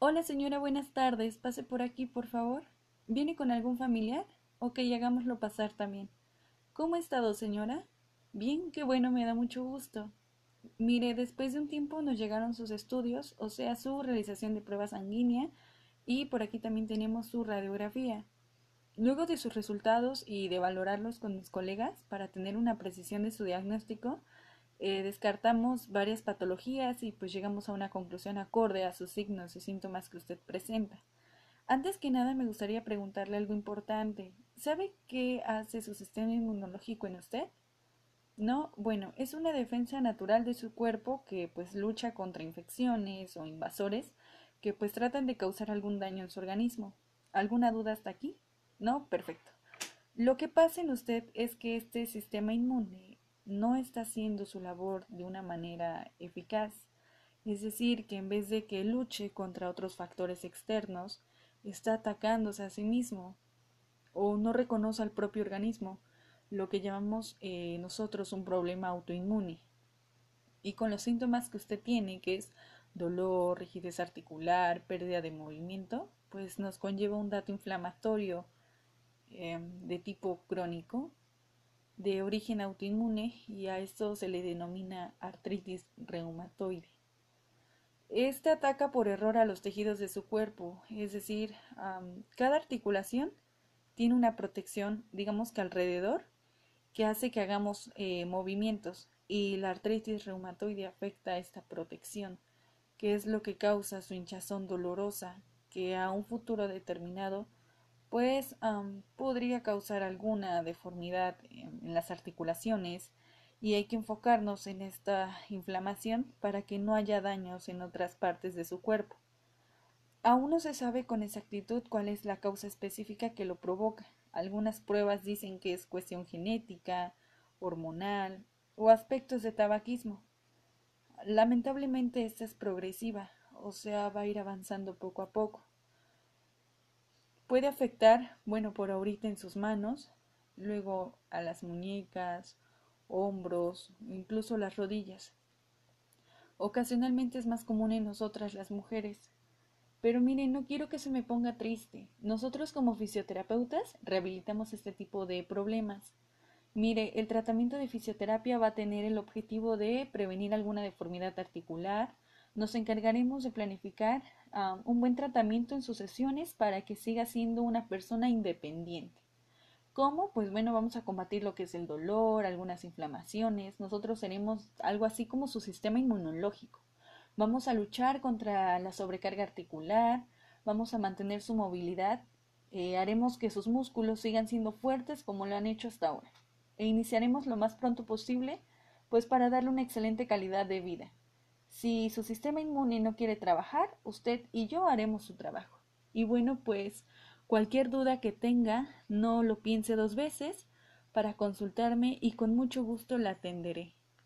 Hola señora, buenas tardes. Pase por aquí, por favor. ¿Viene con algún familiar? Ok, hagámoslo pasar también. ¿Cómo ha estado, señora? Bien, qué bueno, me da mucho gusto. Mire, después de un tiempo nos llegaron sus estudios, o sea, su realización de prueba sanguínea, y por aquí también tenemos su radiografía. Luego de sus resultados y de valorarlos con mis colegas para tener una precisión de su diagnóstico, eh, descartamos varias patologías y pues llegamos a una conclusión acorde a sus signos y síntomas que usted presenta. Antes que nada me gustaría preguntarle algo importante. ¿Sabe qué hace su sistema inmunológico en usted? No, bueno, es una defensa natural de su cuerpo que pues lucha contra infecciones o invasores que pues tratan de causar algún daño en su organismo. ¿Alguna duda hasta aquí? No, perfecto. Lo que pasa en usted es que este sistema inmune no está haciendo su labor de una manera eficaz. Es decir, que en vez de que luche contra otros factores externos, está atacándose a sí mismo o no reconoce al propio organismo, lo que llamamos eh, nosotros un problema autoinmune. Y con los síntomas que usted tiene, que es dolor, rigidez articular, pérdida de movimiento, pues nos conlleva un dato inflamatorio em, de tipo crónico, de origen autoinmune, y a esto se le denomina artritis reumatoide. Este ataca por error a los tejidos de su cuerpo, es decir, cada articulación tiene una protección, digamos que alrededor, que hace que hagamos eh, movimientos y la artritis reumatoide afecta a esta protección que es lo que causa su hinchazón dolorosa, que a un futuro determinado pues podría causar alguna deformidad en, las articulaciones y hay que enfocarnos en esta inflamación para que no haya daños en otras partes de su cuerpo. Aún no se sabe con exactitud cuál es la causa específica que lo provoca. Algunas pruebas dicen que es cuestión genética, hormonal o aspectos de tabaquismo. Lamentablemente esta es progresiva, o sea, va a ir avanzando poco a poco. Puede afectar, bueno, por ahorita en sus manos, luego a las muñecas, hombros, incluso las rodillas. Ocasionalmente es más común en nosotras las mujeres. Pero miren, no quiero que se me ponga triste. Nosotros como fisioterapeutas rehabilitamos este tipo de problemas. Mire, el tratamiento de fisioterapia va a tener el objetivo de prevenir alguna deformidad articular. Nos encargaremos de planificar un buen tratamiento en sus sesiones para que siga siendo una persona independiente. ¿Cómo? Pues bueno, vamos a combatir lo que es el dolor, algunas inflamaciones. Nosotros seremos algo así como su sistema inmunológico. Vamos a luchar contra la sobrecarga articular, vamos a mantener su movilidad, eh, haremos que sus músculos sigan siendo fuertes como lo han hecho hasta ahora e iniciaremos lo más pronto posible, pues para darle una excelente calidad de vida. Si su sistema inmune no quiere trabajar, usted y yo haremos su trabajo. Y bueno, pues cualquier duda que tenga, no lo piense dos veces para consultarme y con mucho gusto la atenderé.